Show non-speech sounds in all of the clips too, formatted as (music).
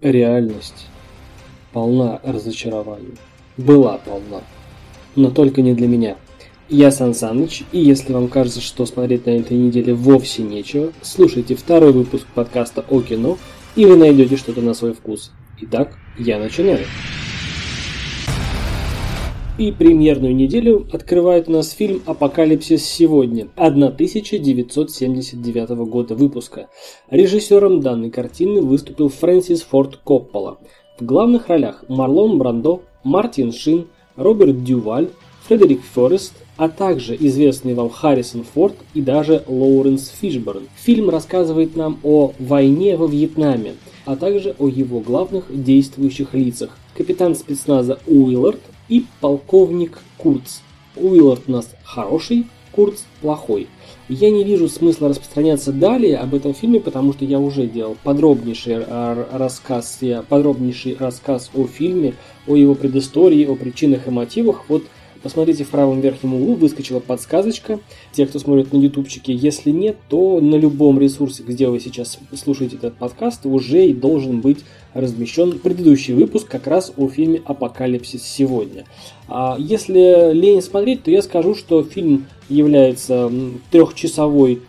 Реальность полна разочарований. Была полна. Но только не для меня. Я Сан Саныч, и если вам кажется, что смотреть на этой неделе вовсе нечего, слушайте второй выпуск подкаста о кино, и вы найдете что-то на свой вкус. Итак, я начинаю. И премьерную неделю открывает у нас фильм «Апокалипсис сегодня» 1979 года выпуска. Режиссером данной картины выступил Фрэнсис Форд Коппола. В главных ролях Марлон Брандо, Мартин Шин, Роберт Дюваль, Фредерик Форест, а также известный вам Харрисон Форд и даже Лоуренс Фишборн. Фильм рассказывает нам о войне во Вьетнаме, а также о его главных действующих лицах. Капитан спецназа Уиллард, и полковник Курц. Уиллард у нас хороший, Курц плохой. Я не вижу смысла распространяться далее об этом фильме, потому что я уже делал подробнейший рассказ, подробнейший рассказ о фильме, о его предыстории, о причинах и мотивах. Вот Посмотрите в правом верхнем углу, выскочила подсказочка. Те, кто смотрит на ютубчике, если нет, то на любом ресурсе, где вы сейчас слушаете этот подкаст, уже и должен быть размещен предыдущий выпуск как раз о фильме «Апокалипсис сегодня». А если лень смотреть, то я скажу, что фильм является трехчасовой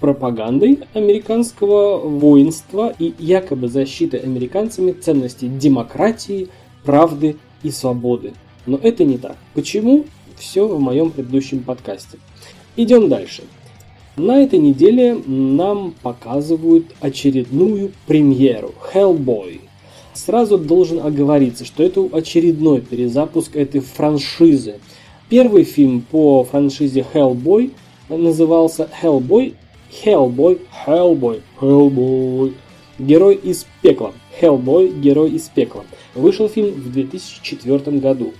пропагандой американского воинства и якобы защитой американцами ценностей демократии, правды и свободы. Но это не так. Почему? Все в моем предыдущем подкасте. Идем дальше. На этой неделе нам показывают очередную премьеру Hellboy. Сразу должен оговориться, что это очередной перезапуск этой франшизы. Первый фильм по франшизе Hellboy назывался Hellboy, Hellboy, Hellboy, Hellboy, Герой из пекла. Hellboy, Герой из пекла. Вышел фильм в 2004 году.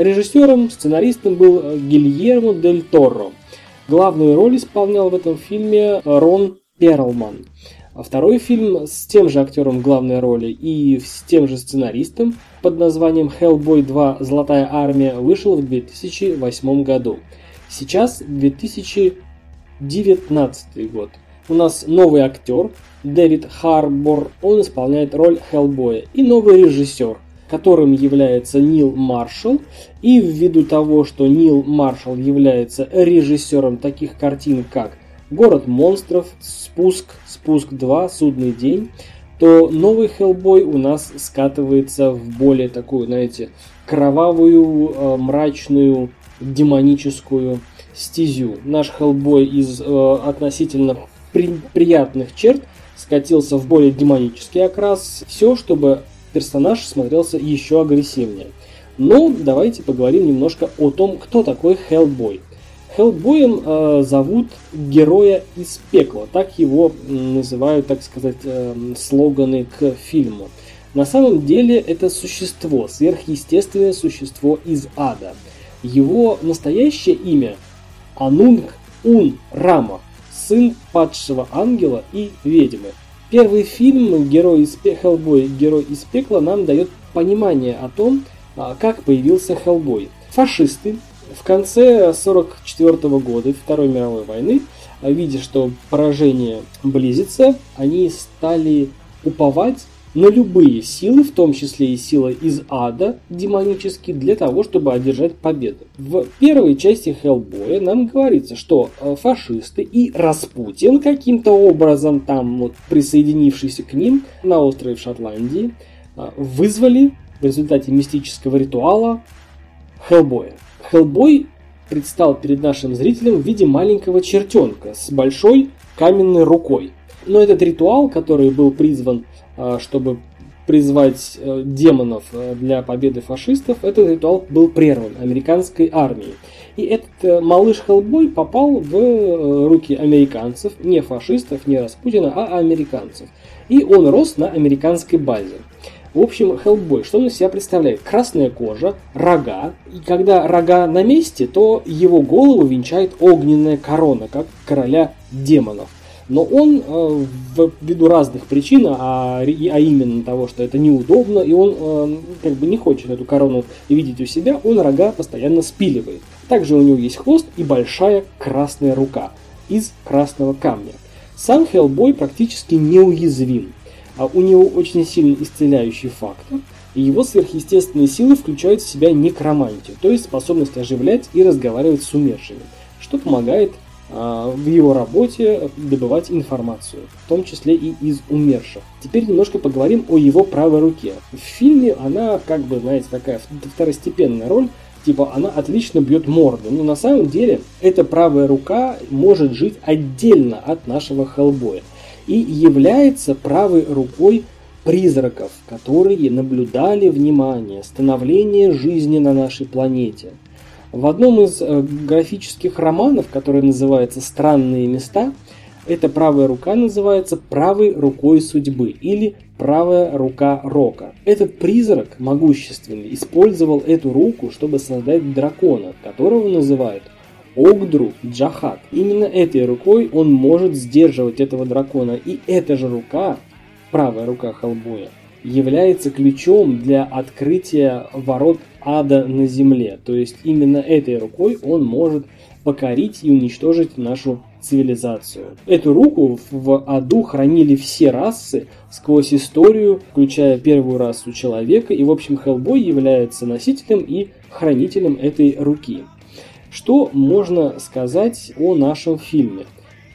Режиссером, сценаристом был э, Гильермо Дель Торо. Главную роль исполнял в этом фильме Рон Перлман. А второй фильм с тем же актером главной роли и с тем же сценаристом под названием Hellboy 2 Золотая армия вышел в 2008 году. Сейчас 2019 год. У нас новый актер Дэвид Харбор, он исполняет роль Хеллбоя, и новый режиссер – которым является Нил Маршалл. И ввиду того, что Нил Маршалл является режиссером таких картин, как «Город монстров», «Спуск», «Спуск 2», «Судный день», то новый Хеллбой у нас скатывается в более такую, знаете, кровавую, э, мрачную, демоническую стезю. Наш Хеллбой из э, относительно при, приятных черт скатился в более демонический окрас. Все, чтобы персонаж смотрелся еще агрессивнее. Но давайте поговорим немножко о том, кто такой Хеллбой. Хеллбоем э, зовут героя из пекла, так его называют, так сказать, э, слоганы к фильму. На самом деле это существо, сверхъестественное существо из ада. Его настоящее имя Анунг Ун Рама, сын падшего ангела и ведьмы. Первый фильм «Герой из Хеллбой. Герой из пекла» нам дает понимание о том, а, как появился Хеллбой. Фашисты в конце 1944 года Второй мировой войны, а, видя, что поражение близится, они стали уповать на любые силы, в том числе и силы из ада демонические, для того, чтобы одержать победу. В первой части Хеллбоя нам говорится, что э, фашисты и Распутин каким-то образом, там вот присоединившийся к ним на острове в Шотландии, э, вызвали в результате мистического ритуала Хеллбоя. Хеллбой предстал перед нашим зрителем в виде маленького чертенка с большой каменной рукой. Но этот ритуал, который был призван а, чтобы призвать э, демонов э, для победы фашистов, этот ритуал был прерван американской армией. И этот э, малыш Хеллбой попал в руки американцев, не фашистов, не Распутина, а американцев. И он рос на американской базе. В общем, Хеллбой, что он из себя представляет? Красная кожа, рога. И когда рога на месте, то его голову венчает огненная корона, как короля демонов. Но он э, ввиду разных причин, а, а именно того, что это неудобно, и он э, как бы не хочет эту корону видеть у себя, он рога постоянно спиливает. Также у него есть хвост и большая красная рука из красного камня. Сам Хеллбой практически неуязвим. А у него очень сильный исцеляющий фактор, и его сверхъестественные силы включают в себя некромантию, то есть способность оживлять и разговаривать с умершими, что помогает в его работе добывать информацию, в том числе и из умерших. Теперь немножко поговорим о его правой руке. В фильме она, как бы, знаете, такая второстепенная роль, типа она отлично бьет морды. Но на самом деле эта правая рука может жить отдельно от нашего Хеллбоя и является правой рукой призраков, которые наблюдали внимание, становление жизни на нашей планете. В одном из э, графических романов, который называется «Странные места», эта правая рука называется правой рукой судьбы или правая рука Рока. Этот призрак могущественный использовал эту руку, чтобы создать дракона, которого называют Огдру Джахат. Именно этой рукой он может сдерживать этого дракона. И эта же рука, правая рука Хеллбоя, является ключом для открытия ворот ада на земле. То есть именно этой рукой он может покорить и уничтожить нашу цивилизацию. Эту руку в аду хранили все расы сквозь историю, включая первую расу человека, и в общем Хеллбой является носителем и хранителем этой руки. Что можно сказать о нашем фильме?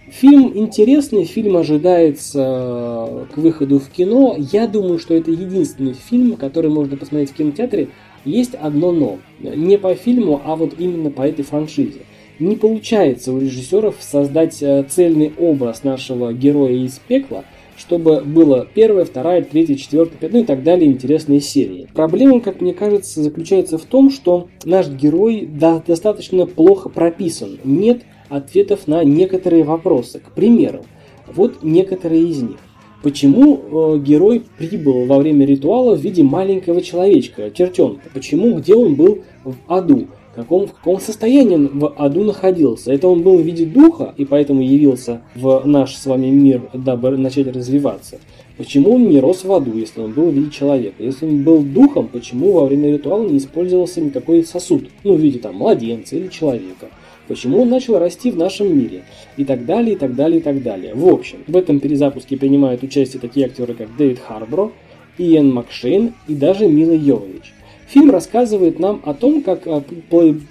Фильм интересный, фильм ожидается к выходу в кино. Я думаю, что это единственный фильм, который можно посмотреть в кинотеатре. Есть одно но. Не по фильму, а вот именно по этой франшизе. Не получается у режиссеров создать э, цельный образ нашего героя из пекла, чтобы было первая, вторая, третья, четвертая, пятая, ну и так далее интересные серии. Проблема, как мне кажется, заключается в том, что наш герой достаточно плохо прописан. Нет ответов на некоторые вопросы. К примеру, вот некоторые из них. Почему э, герой прибыл во время ритуала в виде маленького человечка, чертенка? Почему, где он был в аду? В каком, в каком состоянии он в аду находился? Это он был в виде духа и поэтому явился в наш с вами мир, дабы начать развиваться. Почему он не рос в аду, если он был в виде человека? Если он был духом, почему во время ритуала не использовался никакой сосуд? Ну, в виде там младенца или человека почему он начал расти в нашем мире и так далее, и так далее, и так далее. В общем, в этом перезапуске принимают участие такие актеры, как Дэвид Харбро, Иэн Макшейн и даже Мила Йовович. Фильм рассказывает нам о том, как а, плей...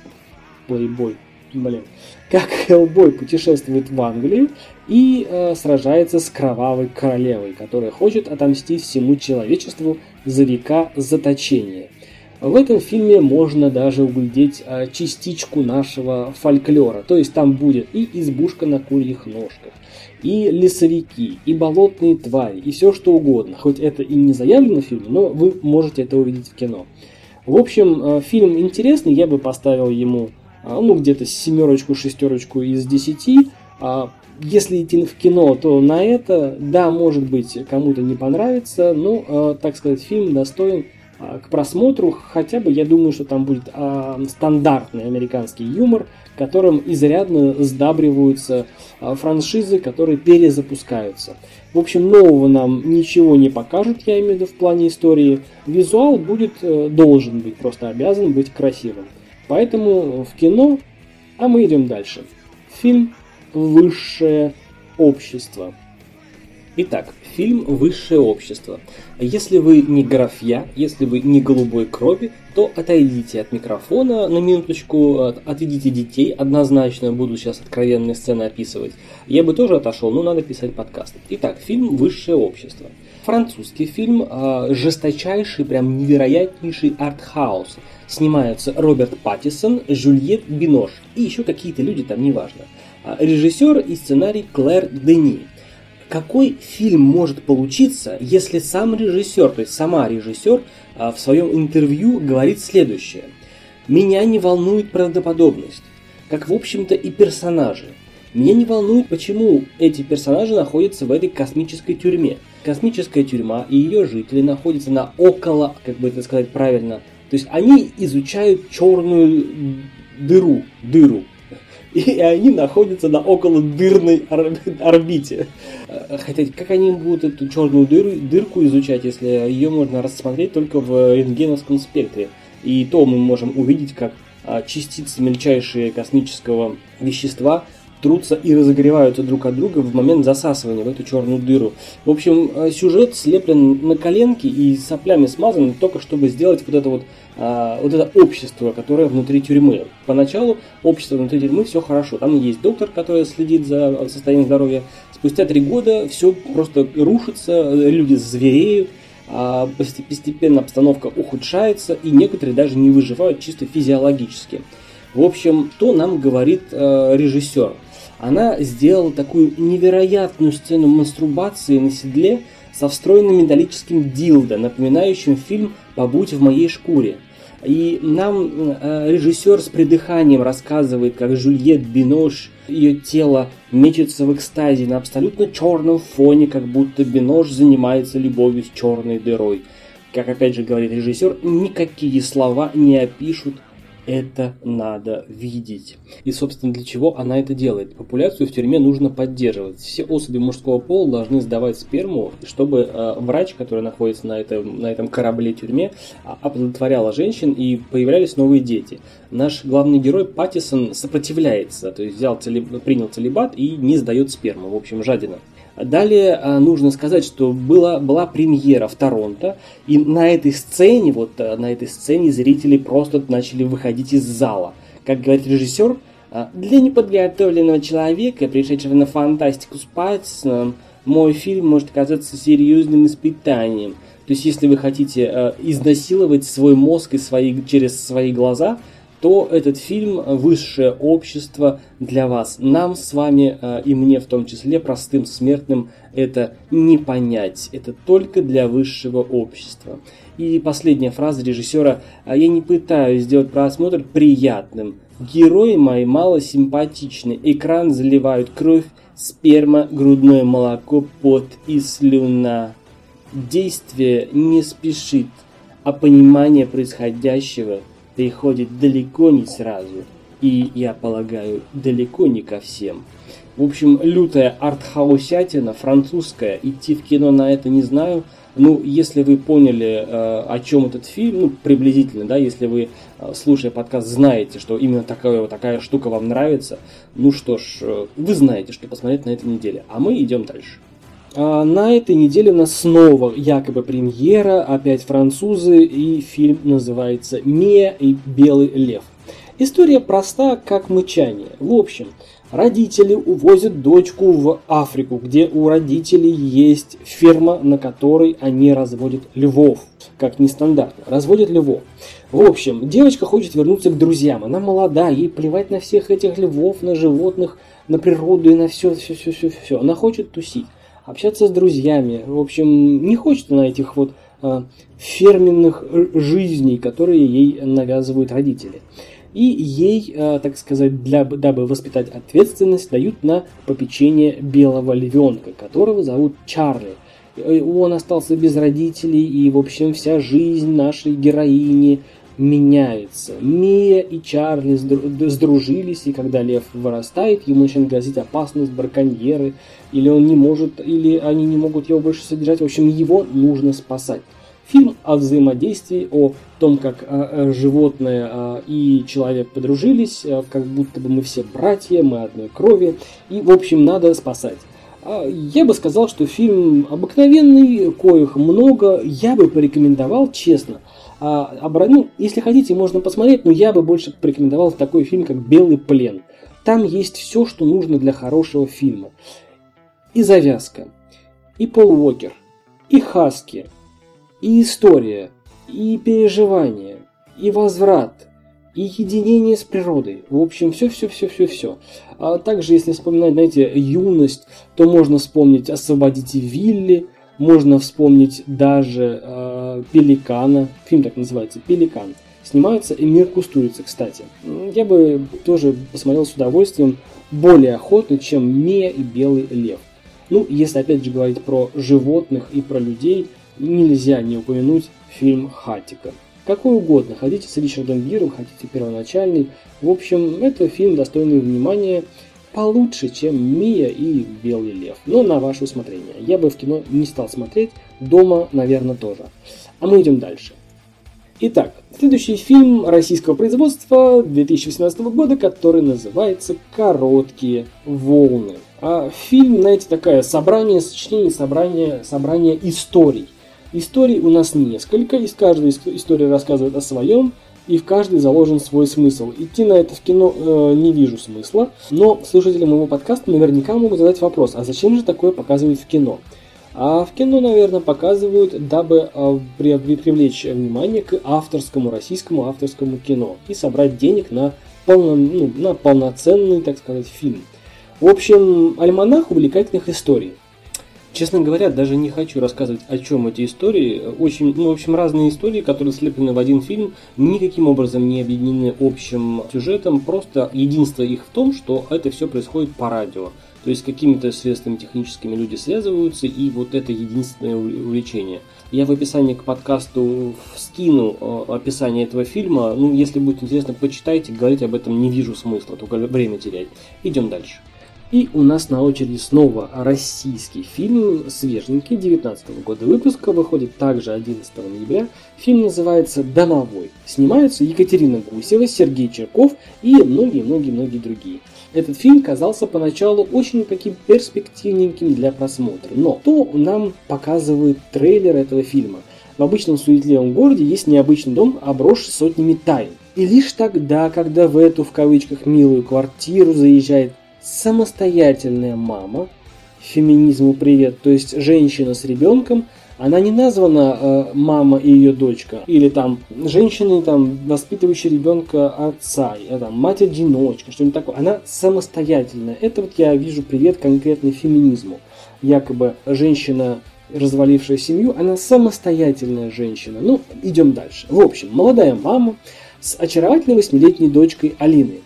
плейбой, блин, как Хеллбой путешествует в Англию и э, сражается с кровавой королевой, которая хочет отомстить всему человечеству за века заточения. В этом фильме можно даже углядеть а, частичку нашего фольклора. То есть там будет и избушка на курьих ножках, и лесовики, и болотные твари, и все что угодно. Хоть это и не заявлено в фильме, но вы можете это увидеть в кино. В общем, а, фильм интересный, я бы поставил ему а, ну, где-то семерочку, шестерочку из десяти. Если идти в кино, то на это, да, может быть, кому-то не понравится, но, так сказать, фильм достоин к просмотру, хотя бы я думаю, что там будет а, стандартный американский юмор, которым изрядно сдабриваются а, франшизы, которые перезапускаются. В общем, нового нам ничего не покажут, я имею в виду в плане истории. Визуал будет, э, должен быть, просто обязан быть красивым. Поэтому в кино, а мы идем дальше. Фильм «Высшее общество». Итак, фильм «Высшее общество». Если вы не графья, если вы не голубой крови, то отойдите от микрофона на минуточку, отведите детей, однозначно буду сейчас откровенные сцены описывать. Я бы тоже отошел, но надо писать подкаст. Итак, фильм «Высшее общество». Французский фильм, э, жесточайший, прям невероятнейший артхаус. Снимаются Роберт Паттисон, Жюльет Бинош и еще какие-то люди там, неважно. Режиссер и сценарий Клэр Дени какой фильм может получиться, если сам режиссер, то есть сама режиссер а, в своем интервью говорит следующее. «Меня не волнует правдоподобность, как в общем-то и персонажи. Меня не волнует, почему эти персонажи находятся в этой космической тюрьме. Космическая тюрьма и ее жители находятся на около, как бы это сказать правильно, то есть они изучают черную дыру, дыру, и они находятся на около дырной орбите. Хотя, как они будут эту черную дыру, дырку изучать, если ее можно рассмотреть только в рентгеновском спектре? И то мы можем увидеть, как а, частицы мельчайшие космического вещества трутся и разогреваются друг от друга в момент засасывания в эту черную дыру. В общем, э, сюжет слеплен на коленке и соплями смазан только чтобы сделать вот это вот а, вот это общество, которое внутри тюрьмы. Поначалу общество внутри тюрьмы все хорошо. Там есть доктор, который следит за состоянием здоровья. Спустя три года все просто рушится, люди звереют, а постепенно обстановка ухудшается, и некоторые даже не выживают чисто физиологически. В общем, что нам говорит э, режиссер? Она сделала такую невероятную сцену мастурбации на седле со встроенным металлическим дилдо, напоминающим фильм «Побудь в моей шкуре». И нам э, режиссер с придыханием рассказывает, как Жюльет Бинош, ее тело мечется в экстазе на абсолютно черном фоне, как будто Бинош занимается любовью с черной дырой. Как опять же говорит режиссер, никакие слова не опишут это надо видеть. И, собственно, для чего она это делает? Популяцию в тюрьме нужно поддерживать. Все особи мужского пола должны сдавать сперму, чтобы э, врач, который находится на этом, на этом корабле-тюрьме, а, оплодотворяла женщин и появлялись новые дети. Наш главный герой Паттисон сопротивляется, то есть взял целеб... принял целебат и не сдает сперму. В общем, жадина. Далее а, нужно сказать, что была, была премьера в Торонто, и на этой сцене, вот а, на этой сцене зрители просто начали выходить из зала. Как говорит режиссер, а, для неподготовленного человека, пришедшего на фантастику с Паттисоном, мой фильм может оказаться серьезным испытанием. То есть, если вы хотите изнасиловать свой мозг и свои, через свои глаза – то этот фильм «Высшее общество» для вас. Нам с вами э, и мне в том числе, простым смертным, это не понять. Это только для высшего общества. И последняя фраза режиссера «А «Я не пытаюсь сделать просмотр приятным. Герои мои мало симпатичны. Экран заливают кровь, сперма, грудное молоко, пот и слюна. Действие не спешит, а понимание происходящего – приходит далеко не сразу, и, я полагаю, далеко не ко всем. В общем, лютая артхаусятина, французская, идти в кино на это не знаю. Ну, если вы поняли, э, о чем этот фильм, ну, приблизительно, да, если вы, э, слушая подкаст, знаете, что именно такая, такая штука вам нравится, ну что ж, э, вы знаете, что посмотреть на этой неделе. А мы идем дальше. А на этой неделе у нас снова якобы премьера, опять французы, и фильм называется «Мия и Белый лев». История проста, как мычание. В общем, родители увозят дочку в Африку, где у родителей есть ферма, на которой они разводят львов. Как нестандартно, разводят львов. В общем, девочка хочет вернуться к друзьям. Она молода, ей плевать на всех этих львов, на животных, на природу и на все, все, все, все, все. Она хочет тусить общаться с друзьями. В общем, не хочет она этих вот а, ферменных жизней, которые ей навязывают родители. И ей, а, так сказать, для, дабы воспитать ответственность, дают на попечение белого львенка, которого зовут Чарли. Он остался без родителей, и, в общем, вся жизнь нашей героини меняется. Мия и Чарли сдружились, и когда лев вырастает, ему начинает грозить опасность, браконьеры, или он не может, или они не могут его больше содержать. В общем, его нужно спасать. Фильм о взаимодействии, о том, как а, животное а, и человек подружились, а, как будто бы мы все братья, мы одной крови, и, в общем, надо спасать. А, я бы сказал, что фильм обыкновенный, коих много, я бы порекомендовал, честно – а, обра... ну, если хотите, можно посмотреть, но я бы больше порекомендовал такой фильм, как «Белый плен». Там есть все, что нужно для хорошего фильма. И завязка, и Пол Уокер, и Хаски, и история, и переживания, и возврат, и единение с природой. В общем, все-все-все-все-все. А также, если вспоминать, знаете, юность, то можно вспомнить «Освободите Вилли», можно вспомнить даже э, Пеликана, фильм так называется, Пеликан. Снимается Эмир Кустурица, кстати. Я бы тоже посмотрел с удовольствием, более охотно, чем Мия и Белый Лев. Ну, если опять же говорить про животных и про людей, нельзя не упомянуть фильм Хатика. Какой угодно, хотите с Ричардом Гиром, хотите первоначальный. В общем, это фильм достойный внимания получше, чем Мия и Белый Лев. Но на ваше усмотрение. Я бы в кино не стал смотреть, дома, наверное, тоже. А мы идем дальше. Итак, следующий фильм российского производства 2018 года, который называется «Короткие волны». А фильм, знаете, такое собрание, сочинение, собрание, собрание историй. Историй у нас несколько, из каждой истории рассказывает о своем, и в каждой заложен свой смысл. Идти на это в кино э, не вижу смысла, но слушатели моего подкаста наверняка могут задать вопрос, а зачем же такое показывают в кино? А в кино, наверное, показывают, дабы э, привлечь внимание к авторскому, российскому авторскому кино и собрать денег на, полно, ну, на полноценный, так сказать, фильм. В общем, альманах увлекательных историй. Честно говоря, даже не хочу рассказывать, о чем эти истории. Очень, ну, в общем, разные истории, которые слеплены в один фильм, никаким образом не объединены общим сюжетом. Просто единство их в том, что это все происходит по радио. То есть какими-то средствами техническими люди связываются, и вот это единственное увлечение. Я в описании к подкасту скину э, описание этого фильма. Ну, если будет интересно, почитайте, говорить об этом не вижу смысла, только время терять. Идем дальше. И у нас на очереди снова российский фильм, свеженький, 19 -го года выпуска, выходит также 11 ноября. Фильм называется «Домовой». Снимаются Екатерина Гусева, Сергей Черков и многие-многие-многие другие. Этот фильм казался поначалу очень таким перспективненьким для просмотра. Но то нам показывает трейлер этого фильма. В обычном суетливом городе есть необычный дом, обросший сотнями тайн. И лишь тогда, когда в эту, в кавычках, милую квартиру заезжает самостоятельная мама, феминизму привет, то есть женщина с ребенком, она не названа э, мама и ее дочка, или там женщины, там, воспитывающие ребенка отца, или, там, мать-одиночка, что-нибудь такое. Она самостоятельная. Это вот я вижу привет конкретно феминизму. Якобы женщина развалившая семью, она самостоятельная женщина. Ну, идем дальше. В общем, молодая мама с очаровательной восьмилетней дочкой Алиной.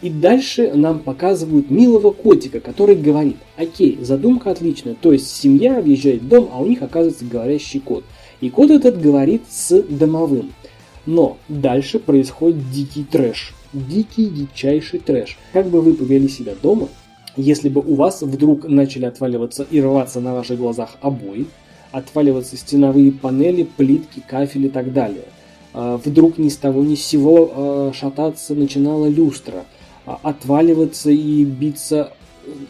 И дальше нам показывают милого котика, который говорит, окей, задумка отличная, то есть семья въезжает в дом, а у них оказывается говорящий кот. И кот этот говорит с домовым. Но дальше происходит дикий трэш. Дикий, дичайший трэш. Как бы вы повели себя дома, если бы у вас вдруг начали отваливаться и рваться на ваших глазах обои, отваливаться стеновые панели, плитки, кафель и так далее. А, вдруг ни с того ни с сего а, шататься начинала люстра – отваливаться и биться,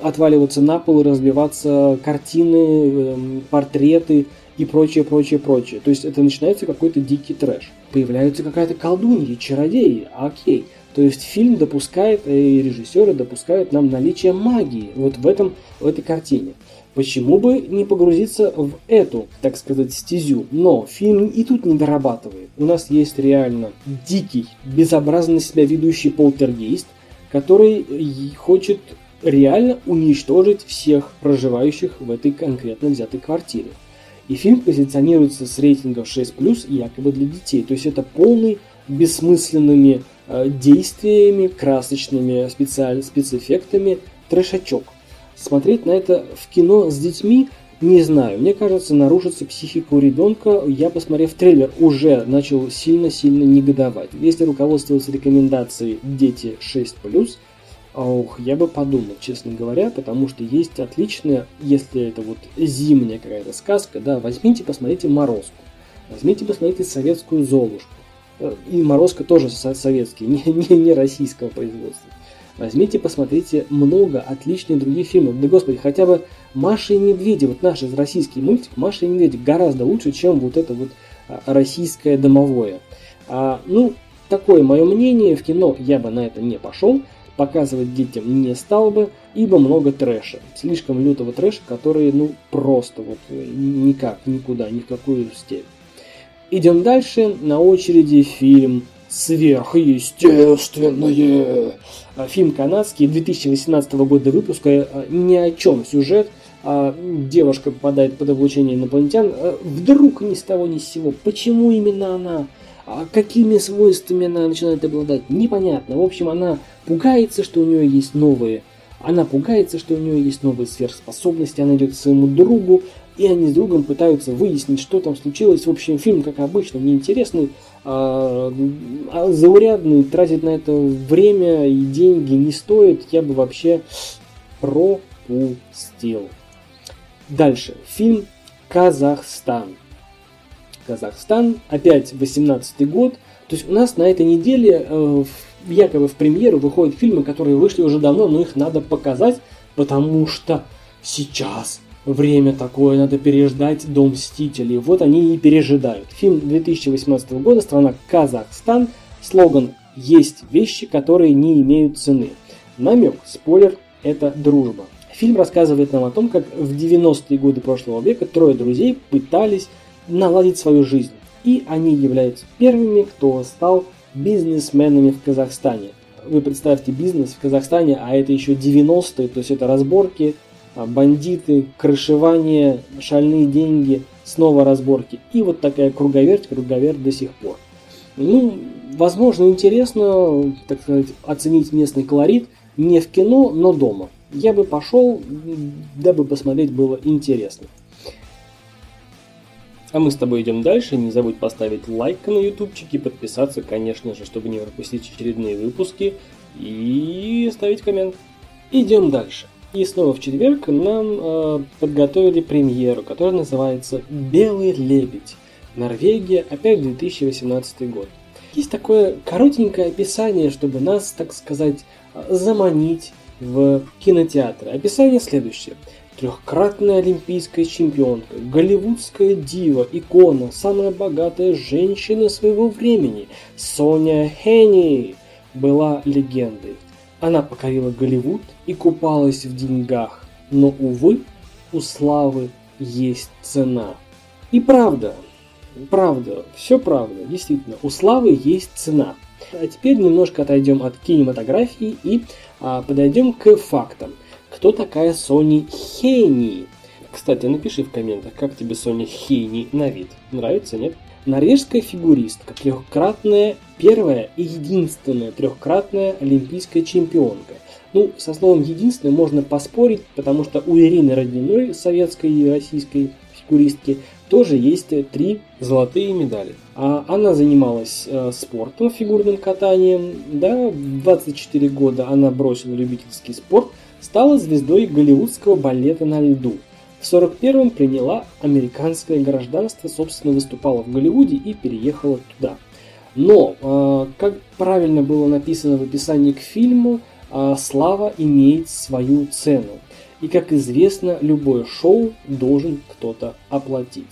отваливаться на пол и разбиваться картины, эм, портреты и прочее, прочее, прочее. То есть это начинается какой-то дикий трэш. Появляется какая-то колдунья, чародеи, окей. То есть фильм допускает, э, и режиссеры допускают нам наличие магии вот в, этом, в этой картине. Почему бы не погрузиться в эту, так сказать, стезю? Но фильм и тут не дорабатывает. У нас есть реально дикий, безобразно себя ведущий полтергейст, который хочет реально уничтожить всех проживающих в этой конкретно взятой квартире. И фильм позиционируется с рейтингом 6+, якобы для детей. То есть это полный бессмысленными э, действиями, красочными специаль... спецэффектами трэшачок. Смотреть на это в кино с детьми не знаю, мне кажется, нарушится психика у ребенка. Я, посмотрев трейлер, уже начал сильно-сильно негодовать. Если руководствоваться рекомендацией «Дети 6+,» Ох, я бы подумал, честно говоря, потому что есть отличная, если это вот зимняя какая-то сказка, да, возьмите, посмотрите «Морозку», возьмите, посмотрите «Советскую Золушку», э, и «Морозка» тоже советский, (laughs) не, не, не российского производства. Возьмите, посмотрите много отличных других фильмов. Да господи, хотя бы Маша и Медведи, вот наш российский мультик, Маша и Медведи гораздо лучше, чем вот это вот а, российское домовое. А, ну, такое мое мнение, в кино я бы на это не пошел, показывать детям не стал бы, ибо много трэша. Слишком лютого трэша, который, ну, просто вот э, никак, никуда, ни в какую степь. Идем дальше. На очереди фильм «Сверхъестественное». Фильм канадский 2018 года выпуска. Э, ни о чем сюжет а девушка попадает под облучение инопланетян, а вдруг ни с того ни с сего. Почему именно она? А какими свойствами она начинает обладать? Непонятно. В общем, она пугается, что у нее есть новые. Она пугается, что у нее есть новые сверхспособности. Она идет к своему другу, и они с другом пытаются выяснить, что там случилось. В общем, фильм, как обычно, неинтересный, а, а заурядный, тратить на это время и деньги не стоит. Я бы вообще пропустил. Дальше. Фильм «Казахстан». Казахстан, опять 18 год. То есть у нас на этой неделе э, якобы в премьеру выходят фильмы, которые вышли уже давно, но их надо показать, потому что сейчас время такое, надо переждать Дом Мстителей. Вот они и пережидают. Фильм 2018 года, страна Казахстан, слоган «Есть вещи, которые не имеют цены». Намек, спойлер, это дружба. Фильм рассказывает нам о том, как в 90-е годы прошлого века трое друзей пытались наладить свою жизнь. И они являются первыми, кто стал бизнесменами в Казахстане. Вы представьте бизнес в Казахстане, а это еще 90-е, то есть это разборки, бандиты, крышевание, шальные деньги, снова разборки. И вот такая круговерть, круговерть до сих пор. Ну, возможно, интересно, так сказать, оценить местный колорит не в кино, но дома. Я бы пошел, дабы посмотреть было интересно. А мы с тобой идем дальше. Не забудь поставить лайк на ютубчике, подписаться, конечно же, чтобы не пропустить очередные выпуски и ставить коммент. Идем дальше. И снова в четверг нам э, подготовили премьеру, которая называется «Белый лебедь». Норвегия, опять 2018 год. Есть такое коротенькое описание, чтобы нас, так сказать, заманить в кинотеатры. Описание следующее. Трехкратная олимпийская чемпионка, голливудская дива, икона, самая богатая женщина своего времени, Соня Хенни, была легендой. Она покорила Голливуд и купалась в деньгах, но, увы, у славы есть цена. И правда, правда, все правда, действительно, у славы есть цена. А теперь немножко отойдем от кинематографии и а, подойдем к фактам. Кто такая Сони Хейни? Кстати, напиши в комментах, как тебе Соня Хейни на вид. Нравится, нет? Норвежская фигуристка, трехкратная, первая и единственная трехкратная олимпийская чемпионка. Ну, со словом «единственная» можно поспорить, потому что у Ирины Родиной, советской и российской фигуристки, тоже есть три золотые медали. А она занималась э, спортом, фигурным катанием. Да, в 24 года она бросила любительский спорт, стала звездой голливудского балета на льду. В 41-м приняла американское гражданство, собственно, выступала в Голливуде и переехала туда. Но, э, как правильно было написано в описании к фильму, э, слава имеет свою цену. И, как известно, любое шоу должен кто-то оплатить.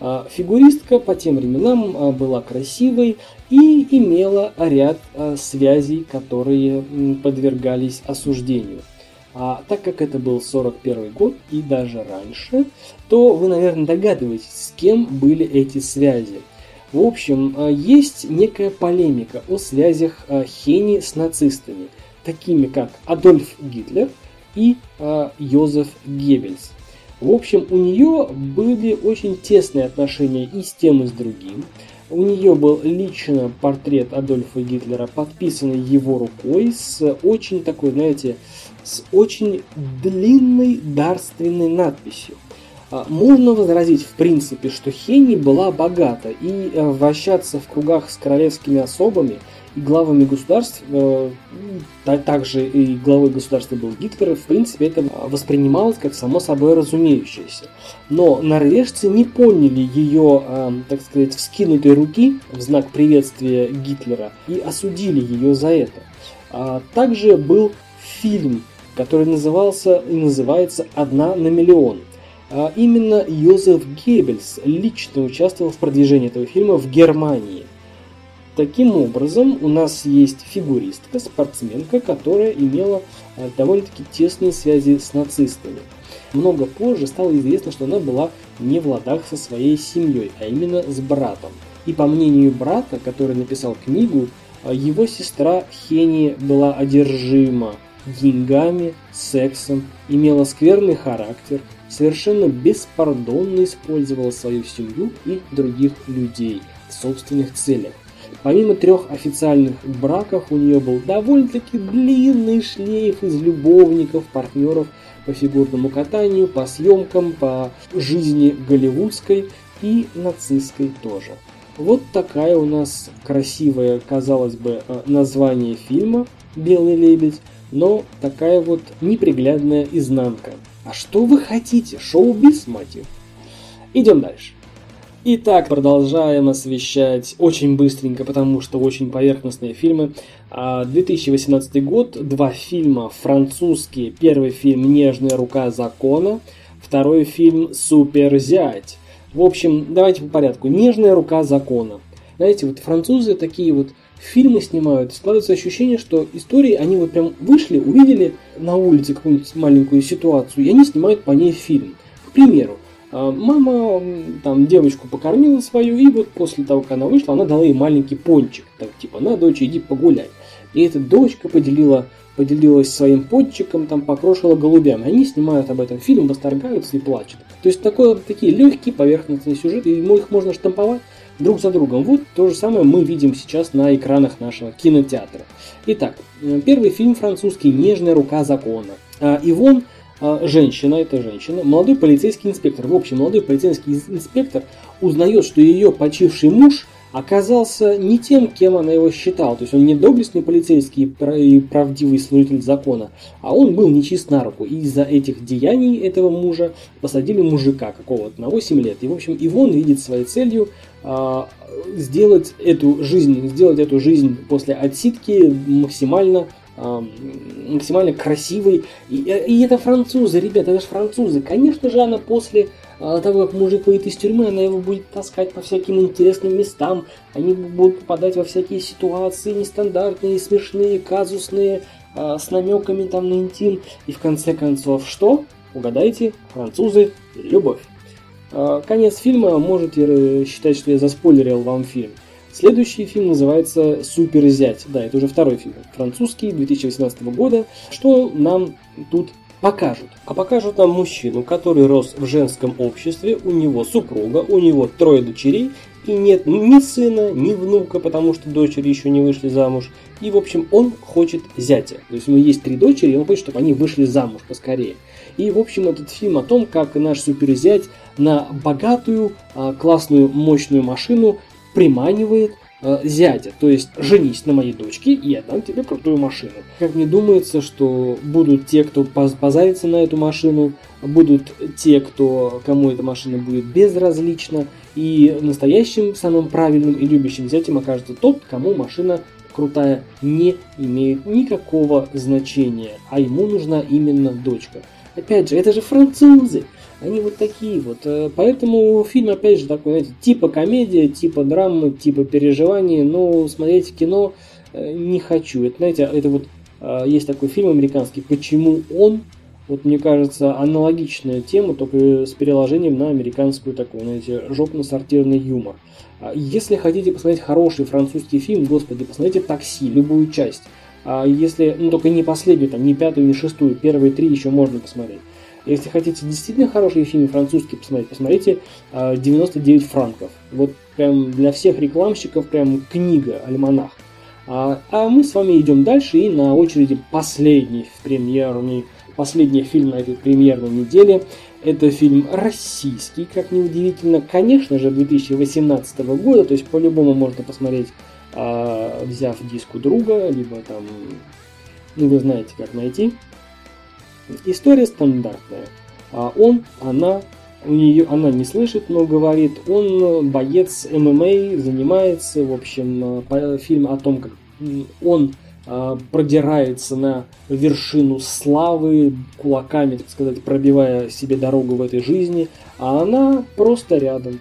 А, фигуристка по тем временам а, была красивой и имела ряд а, связей, которые подвергались осуждению. А так как это был 41 год и даже раньше, то вы, наверное, догадываетесь, с кем были эти связи. В общем, есть некая полемика о связях Хени с нацистами, такими как Адольф Гитлер и Йозеф Геббельс. В общем, у нее были очень тесные отношения и с тем, и с другим. У нее был лично портрет Адольфа Гитлера, подписанный его рукой, с очень такой, знаете, с очень длинной дарственной надписью. А, можно возразить, в принципе, что Хенни была богата, и э, вращаться в кругах с королевскими особами – и главами государств, э, также и главой государства был Гитлер, в принципе, это воспринималось как само собой разумеющееся. Но норвежцы не поняли ее, э, так сказать, вскинутой руки в знак приветствия Гитлера и осудили ее за это. А также был фильм, который назывался и называется «Одна на миллион». А именно Йозеф Геббельс лично участвовал в продвижении этого фильма в Германии. Таким образом, у нас есть фигуристка, спортсменка, которая имела э, довольно-таки тесные связи с нацистами. Много позже стало известно, что она была не в ладах со своей семьей, а именно с братом. И по мнению брата, который написал книгу, э, его сестра Хени была одержима деньгами, сексом, имела скверный характер, совершенно беспардонно использовала свою семью и других людей в собственных целях. Помимо трех официальных браков, у нее был довольно-таки длинный шлейф из любовников, партнеров по фигурному катанию, по съемкам, по жизни голливудской и нацистской тоже. Вот такая у нас красивая, казалось бы, э, название фильма «Белый лебедь», но такая вот неприглядная изнанка. А что вы хотите? Шоу-биз, мать Идем дальше. Итак, продолжаем освещать очень быстренько, потому что очень поверхностные фильмы. 2018 а, год, два фильма французские. Первый фильм «Нежная рука закона», второй фильм «Супер зять». В общем, давайте по порядку. «Нежная рука закона». Знаете, вот французы такие вот фильмы снимают, складывается ощущение, что истории, они вот прям вышли, увидели на улице какую-нибудь маленькую ситуацию, и они снимают по ней фильм. К примеру, а, мама там девочку покормила свою, и вот после того, как она вышла, она дала ей маленький пончик. Так, типа, на, дочь, иди погуляй. И эта дочка поделила, поделилась своим пончиком, там покрошила голубями. Они снимают об этом фильм, восторгаются и плачут. То есть такое, такие легкие поверхностные сюжеты, и их можно штамповать друг за другом. Вот то же самое мы видим сейчас на экранах нашего кинотеатра. Итак, э, первый фильм французский «Нежная рука закона». А, Ивон а, женщина, это женщина, молодой полицейский инспектор. В общем, молодой полицейский инспектор узнает, что ее почивший муж оказался не тем, кем она его считала. То есть он не доблестный полицейский и правдивый служитель закона, а он был нечист на руку. И из-за этих деяний этого мужа посадили мужика какого-то на 8 лет. И, в общем, Ивон видит своей целью сделать эту жизнь, сделать эту жизнь после отсидки максимально максимально красивый. И, и это французы, ребята, это же французы. Конечно же, она после а, того, как мужик выйдет из тюрьмы, она его будет таскать по всяким интересным местам. Они будут попадать во всякие ситуации нестандартные, смешные, казусные, а, с намеками там на интим. И в конце концов, что? Угадайте, французы, любовь. А, конец фильма, можете считать, что я заспойлерил вам фильм. Следующий фильм называется «Супер зять». Да, это уже второй фильм. Французский, 2018 года. Что нам тут покажут? А покажут нам мужчину, который рос в женском обществе, у него супруга, у него трое дочерей, и нет ни сына, ни внука, потому что дочери еще не вышли замуж. И, в общем, он хочет зятя. То есть у него есть три дочери, и он хочет, чтобы они вышли замуж поскорее. И, в общем, этот фильм о том, как наш суперзять на богатую, а, классную, мощную машину приманивает э, зятя, то есть женись на моей дочке, и я дам тебе крутую машину. Как мне думается, что будут те, кто позарится на эту машину, будут те, кто, кому эта машина будет безразлична, и настоящим, самым правильным и любящим зятем окажется тот, кому машина крутая не имеет никакого значения, а ему нужна именно дочка. Опять же, это же французы. Они вот такие вот. Э, поэтому фильм, опять же, такой, знаете, типа комедия, типа драмы, типа переживания, но смотреть кино э, не хочу. Это, знаете, это вот э, есть такой фильм американский «Почему он?», вот мне кажется, аналогичная тема, только с переложением на американскую такую, знаете, жопно-сортирный юмор. А если хотите посмотреть хороший французский фильм, господи, посмотрите «Такси», любую часть. А если, ну только не последнюю, там, не пятую, не шестую, первые три еще можно посмотреть. Если хотите действительно хорошие фильмы французские посмотреть, посмотрите 99 а, франков. Вот прям для всех рекламщиков прям книга, альманах. А, а мы с вами идем дальше и на очереди последний премьерный, последний фильм на этой премьерной неделе. Это фильм российский, как ни удивительно, конечно же, 2018 года, то есть по-любому можно посмотреть, а, взяв диску друга, либо там, ну вы знаете, как найти. История стандартная. А он, она, у нее, она не слышит, но говорит, он боец ММА, занимается, в общем, фильм о том, как он а, продирается на вершину славы, кулаками, так сказать, пробивая себе дорогу в этой жизни, а она просто рядом,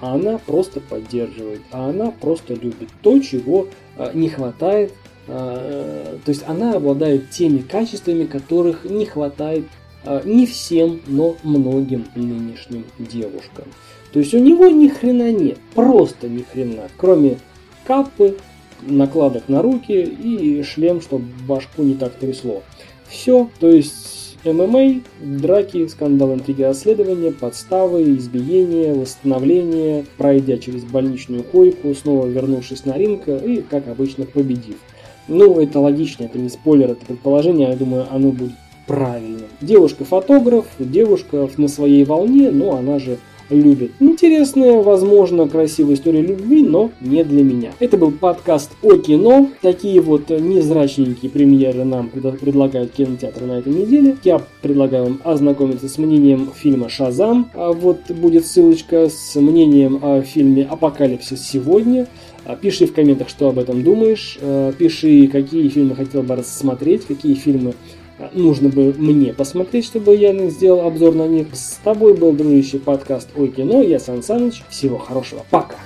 а она просто поддерживает, а она просто любит то, чего а, не хватает а, то есть она обладает теми качествами, которых не хватает а, не всем, но многим нынешним девушкам. То есть у него ни хрена нет, просто ни хрена, кроме капы, накладок на руки и шлем, чтобы башку не так трясло. Все, то есть ММА, драки, скандал, интриги, расследования, подставы, избиения, восстановление, пройдя через больничную койку, снова вернувшись на ринг и, как обычно, победив. Ну, это логично, это не спойлер, это предположение, я думаю, оно будет правильным. Девушка-фотограф, девушка на своей волне, но она же любит. Интересная, возможно, красивая история любви, но не для меня. Это был подкаст о кино. Такие вот незрачненькие премьеры нам предлагают кинотеатры на этой неделе. Я предлагаю вам ознакомиться с мнением фильма «Шазам». А вот будет ссылочка с мнением о фильме «Апокалипсис сегодня». А, пиши в комментах, что об этом думаешь. А, пиши, какие фильмы хотел бы рассмотреть, какие фильмы нужно бы мне посмотреть, чтобы я сделал обзор на них. С тобой был, дружище, подкаст «Ой, кино». Я Сан Саныч. Всего хорошего. Пока!